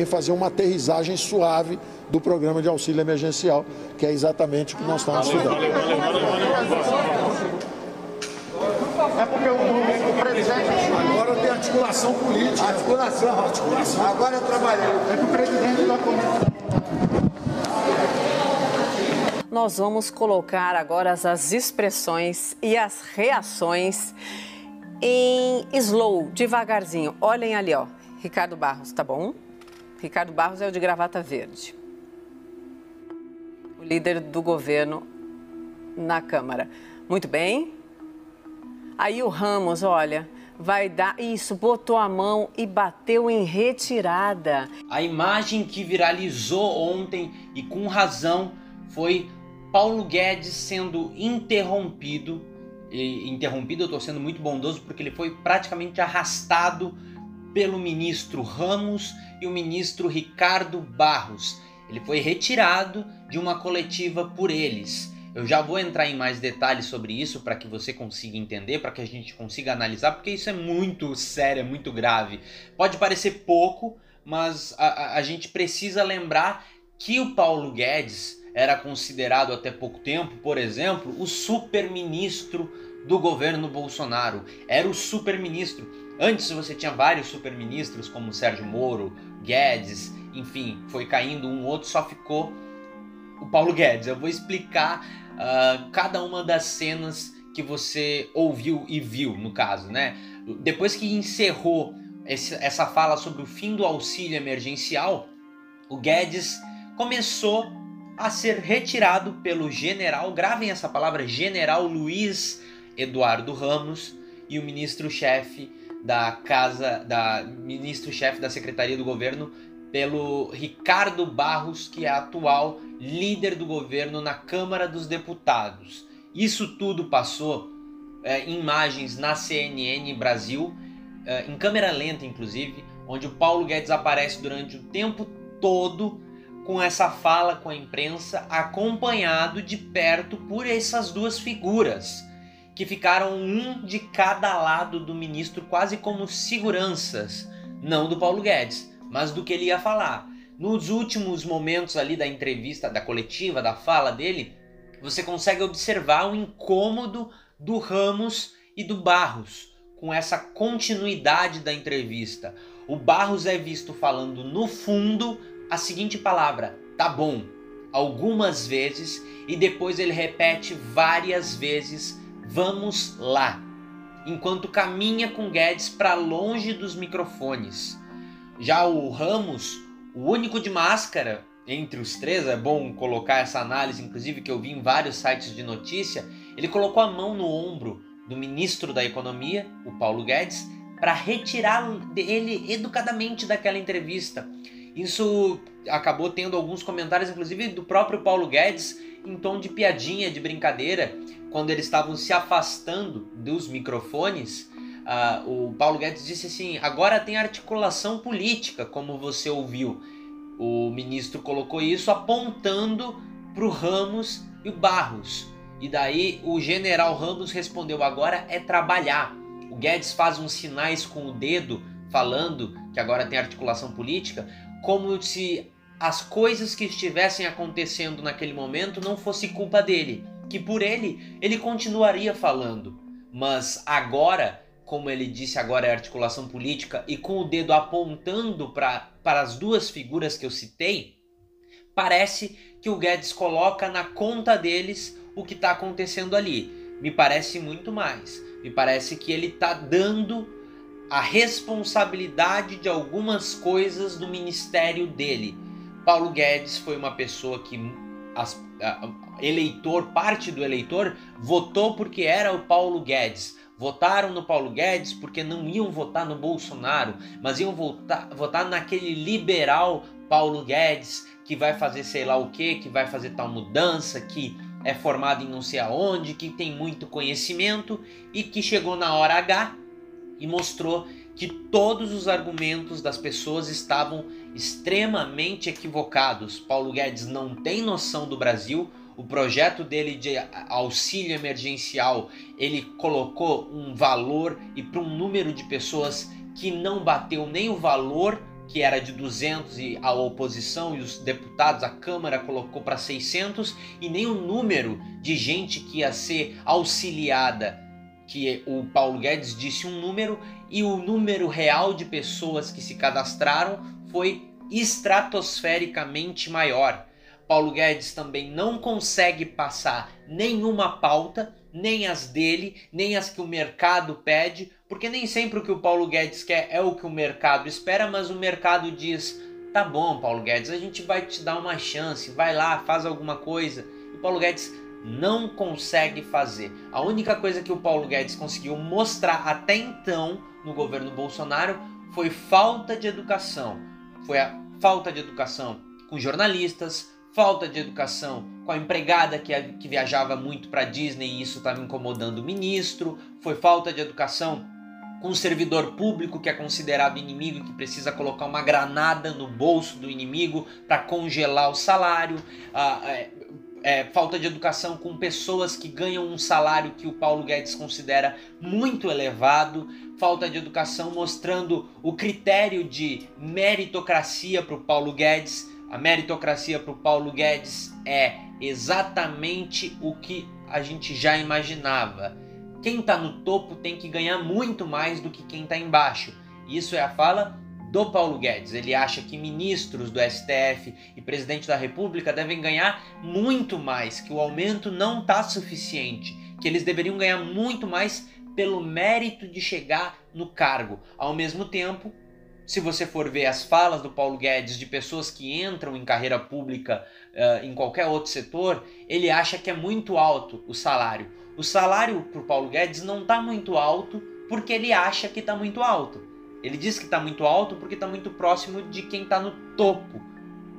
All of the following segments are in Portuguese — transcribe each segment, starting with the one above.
em fazer uma aterrissagem suave do programa de auxílio emergencial, que é exatamente o que nós estamos estudando. É porque o, o, o presidente. Agora tem articulação política. Articulação, articulação. Agora eu trabalhei. É que o presidente da comissão. Nós vamos colocar agora as expressões e as reações em slow, devagarzinho. Olhem ali, ó. Ricardo Barros, tá bom? Ricardo Barros é o de gravata verde. O líder do governo na Câmara. Muito bem. Aí o Ramos, olha, vai dar. Isso, botou a mão e bateu em retirada. A imagem que viralizou ontem e com razão foi Paulo Guedes sendo interrompido. E, interrompido, eu estou sendo muito bondoso porque ele foi praticamente arrastado pelo ministro Ramos e o ministro Ricardo Barros. Ele foi retirado de uma coletiva por eles. Eu já vou entrar em mais detalhes sobre isso para que você consiga entender, para que a gente consiga analisar, porque isso é muito sério, é muito grave. Pode parecer pouco, mas a, a, gente precisa lembrar que o Paulo Guedes era considerado até pouco tempo, por exemplo, o super-ministro do governo Bolsonaro. Era o super-ministro. Antes você tinha vários super-ministros, como Sérgio Moro, Guedes, enfim, foi caindo um outro, só ficou o Paulo Guedes. Eu vou explicar uh, cada uma das cenas que você ouviu e viu, no caso, né? Depois que encerrou esse, essa fala sobre o fim do auxílio emergencial, o Guedes começou a ser retirado pelo general, gravem essa palavra, general Luiz Eduardo Ramos e o ministro-chefe da casa, da ministro-chefe da Secretaria do Governo, pelo Ricardo Barros, que é atual líder do governo na Câmara dos Deputados. Isso tudo passou é, em imagens na CNN Brasil, é, em câmera lenta inclusive, onde o Paulo Guedes aparece durante o tempo todo com essa fala com a imprensa, acompanhado de perto por essas duas figuras, que ficaram um de cada lado do ministro, quase como seguranças, não do Paulo Guedes, mas do que ele ia falar. Nos últimos momentos ali da entrevista, da coletiva, da fala dele, você consegue observar o incômodo do Ramos e do Barros com essa continuidade da entrevista. O Barros é visto falando no fundo a seguinte palavra, tá bom, algumas vezes e depois ele repete várias vezes, vamos lá, enquanto caminha com Guedes para longe dos microfones. Já o Ramos, o único de máscara entre os três, é bom colocar essa análise, inclusive que eu vi em vários sites de notícia, ele colocou a mão no ombro do ministro da Economia, o Paulo Guedes, para retirar ele educadamente daquela entrevista. Isso acabou tendo alguns comentários, inclusive do próprio Paulo Guedes, em tom de piadinha, de brincadeira, quando eles estavam se afastando dos microfones. Uh, o Paulo Guedes disse assim: agora tem articulação política, como você ouviu. O ministro colocou isso apontando para o Ramos e o Barros. E daí o general Ramos respondeu: agora é trabalhar. O Guedes faz uns sinais com o dedo, falando que agora tem articulação política como se as coisas que estivessem acontecendo naquele momento não fosse culpa dele, que por ele ele continuaria falando. Mas agora, como ele disse, agora é articulação política e com o dedo apontando para as duas figuras que eu citei, parece que o Guedes coloca na conta deles o que está acontecendo ali. Me parece muito mais. Me parece que ele está dando a responsabilidade de algumas coisas do ministério dele. Paulo Guedes foi uma pessoa que as, eleitor, parte do eleitor, votou porque era o Paulo Guedes. Votaram no Paulo Guedes porque não iam votar no Bolsonaro, mas iam votar, votar naquele liberal Paulo Guedes que vai fazer sei lá o que, que vai fazer tal mudança, que é formado em não sei aonde, que tem muito conhecimento e que chegou na hora H e mostrou que todos os argumentos das pessoas estavam extremamente equivocados. Paulo Guedes não tem noção do Brasil. O projeto dele de auxílio emergencial, ele colocou um valor e para um número de pessoas que não bateu nem o valor que era de 200 e a oposição e os deputados, a Câmara colocou para 600 e nem o número de gente que ia ser auxiliada, que o Paulo Guedes disse um número e o número real de pessoas que se cadastraram foi estratosfericamente maior. Paulo Guedes também não consegue passar nenhuma pauta, nem as dele, nem as que o mercado pede, porque nem sempre o que o Paulo Guedes quer é o que o mercado espera, mas o mercado diz: tá bom, Paulo Guedes, a gente vai te dar uma chance, vai lá, faz alguma coisa. E Paulo Guedes não consegue fazer. A única coisa que o Paulo Guedes conseguiu mostrar até então no governo Bolsonaro foi falta de educação. Foi a falta de educação com jornalistas, falta de educação com a empregada que, que viajava muito para Disney e isso estava incomodando o ministro, foi falta de educação com o servidor público que é considerado inimigo e que precisa colocar uma granada no bolso do inimigo para congelar o salário, ah, é, é, falta de educação com pessoas que ganham um salário que o Paulo Guedes considera muito elevado, falta de educação mostrando o critério de meritocracia para o Paulo Guedes a meritocracia para o Paulo Guedes é exatamente o que a gente já imaginava. Quem está no topo tem que ganhar muito mais do que quem está embaixo. Isso é a fala do Paulo Guedes. Ele acha que ministros do STF e presidente da República devem ganhar muito mais, que o aumento não está suficiente, que eles deveriam ganhar muito mais pelo mérito de chegar no cargo. Ao mesmo tempo, se você for ver as falas do Paulo Guedes de pessoas que entram em carreira pública uh, em qualquer outro setor, ele acha que é muito alto o salário. O salário para o Paulo Guedes não está muito alto porque ele acha que está muito alto. Ele diz que está muito alto porque está muito próximo de quem está no topo.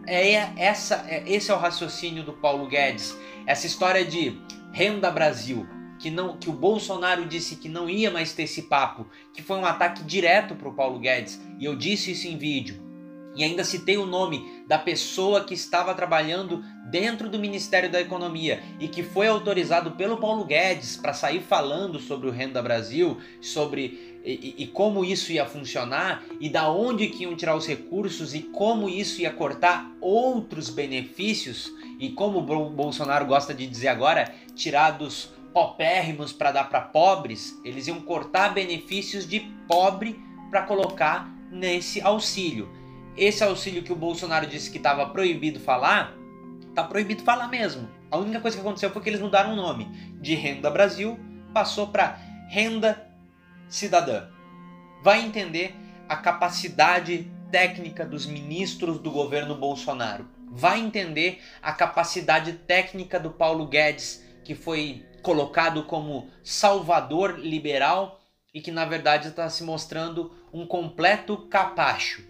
É essa, é, esse é o raciocínio do Paulo Guedes. Essa história de renda Brasil que não que o Bolsonaro disse que não ia mais ter esse papo, que foi um ataque direto para o Paulo Guedes, e eu disse isso em vídeo. E ainda citei o nome da pessoa que estava trabalhando dentro do Ministério da Economia e que foi autorizado pelo Paulo Guedes para sair falando sobre o Renda Brasil, sobre e, e, como isso ia funcionar e da onde que iam tirar os recursos e como isso ia cortar outros benefícios e como o Bolsonaro gosta de dizer agora, tirar dos popérrimos para dar para pobres, eles iam cortar benefícios de pobre para colocar nesse auxílio. Esse auxílio que o Bolsonaro disse que estava proibido falar, tá proibido falar mesmo. A única coisa que aconteceu foi que eles mudaram o nome de Renda Brasil, passou para Renda Cidadã. Vai entender a capacidade técnica dos ministros do governo Bolsonaro. Vai entender a capacidade técnica do Paulo Guedes, que foi colocado como salvador liberal e que na verdade está se mostrando um completo capacho.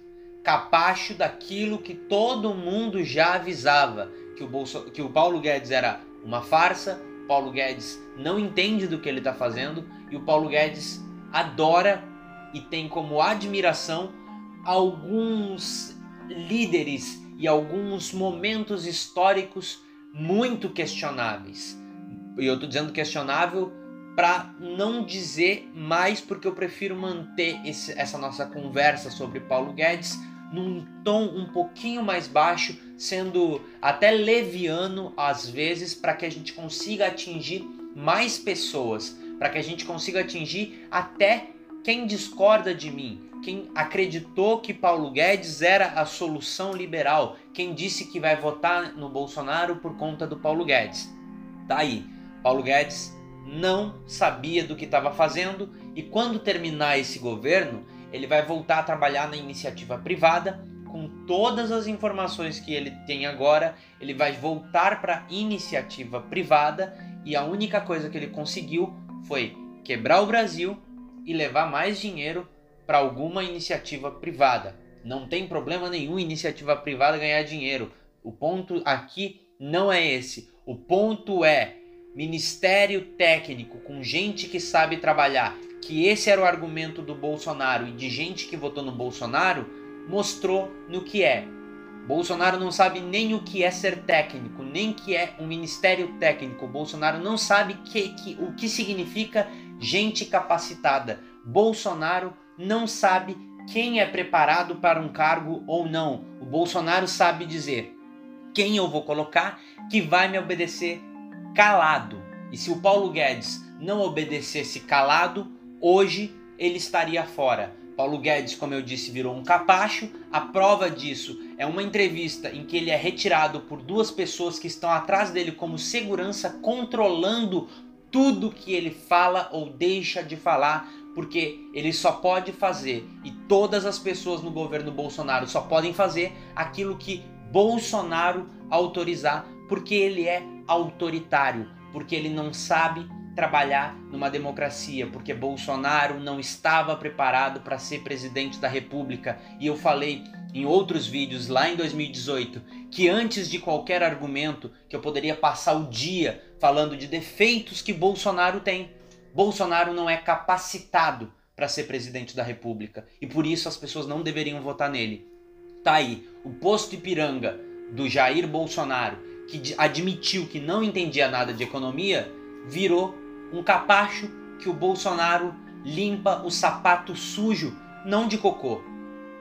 Capacho daquilo que todo mundo já avisava, que o, Bolso... que o Paulo Guedes era uma farsa, Paulo Guedes não entende do que ele está fazendo e o Paulo Guedes adora e tem como admiração alguns líderes e alguns momentos históricos muito questionáveis. E eu estou dizendo questionável para não dizer mais, porque eu prefiro manter esse, essa nossa conversa sobre Paulo Guedes num tom um pouquinho mais baixo, sendo até leviano às vezes, para que a gente consiga atingir mais pessoas, para que a gente consiga atingir até quem discorda de mim, quem acreditou que Paulo Guedes era a solução liberal, quem disse que vai votar no Bolsonaro por conta do Paulo Guedes. Tá aí. Paulo Guedes não sabia do que estava fazendo e quando terminar esse governo, ele vai voltar a trabalhar na iniciativa privada todas as informações que ele tem agora, ele vai voltar para iniciativa privada e a única coisa que ele conseguiu foi quebrar o Brasil e levar mais dinheiro para alguma iniciativa privada. Não tem problema nenhum iniciativa privada ganhar dinheiro. O ponto aqui não é esse. O ponto é ministério técnico com gente que sabe trabalhar, que esse era o argumento do Bolsonaro e de gente que votou no Bolsonaro, mostrou no que é. Bolsonaro não sabe nem o que é ser técnico, nem que é um ministério técnico. Bolsonaro não sabe que, que, o que significa gente capacitada. Bolsonaro não sabe quem é preparado para um cargo ou não. O Bolsonaro sabe dizer quem eu vou colocar que vai me obedecer calado. E se o Paulo Guedes não obedecesse calado, hoje ele estaria fora. Paulo Guedes, como eu disse, virou um capacho. A prova disso é uma entrevista em que ele é retirado por duas pessoas que estão atrás dele como segurança, controlando tudo que ele fala ou deixa de falar, porque ele só pode fazer e todas as pessoas no governo Bolsonaro só podem fazer aquilo que Bolsonaro autorizar, porque ele é autoritário, porque ele não sabe trabalhar numa democracia, porque Bolsonaro não estava preparado para ser presidente da República. E eu falei em outros vídeos lá em 2018 que antes de qualquer argumento que eu poderia passar o dia falando de defeitos que Bolsonaro tem, Bolsonaro não é capacitado para ser presidente da República e por isso as pessoas não deveriam votar nele. Tá aí, o posto Ipiranga do Jair Bolsonaro, que admitiu que não entendia nada de economia, virou um capacho que o Bolsonaro limpa o sapato sujo, não de cocô,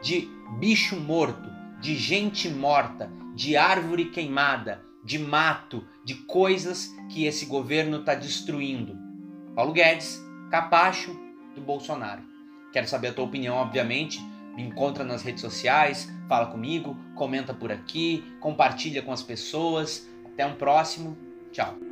de bicho morto, de gente morta, de árvore queimada, de mato, de coisas que esse governo está destruindo. Paulo Guedes, capacho do Bolsonaro. Quero saber a tua opinião, obviamente. Me encontra nas redes sociais, fala comigo, comenta por aqui, compartilha com as pessoas. Até um próximo. Tchau.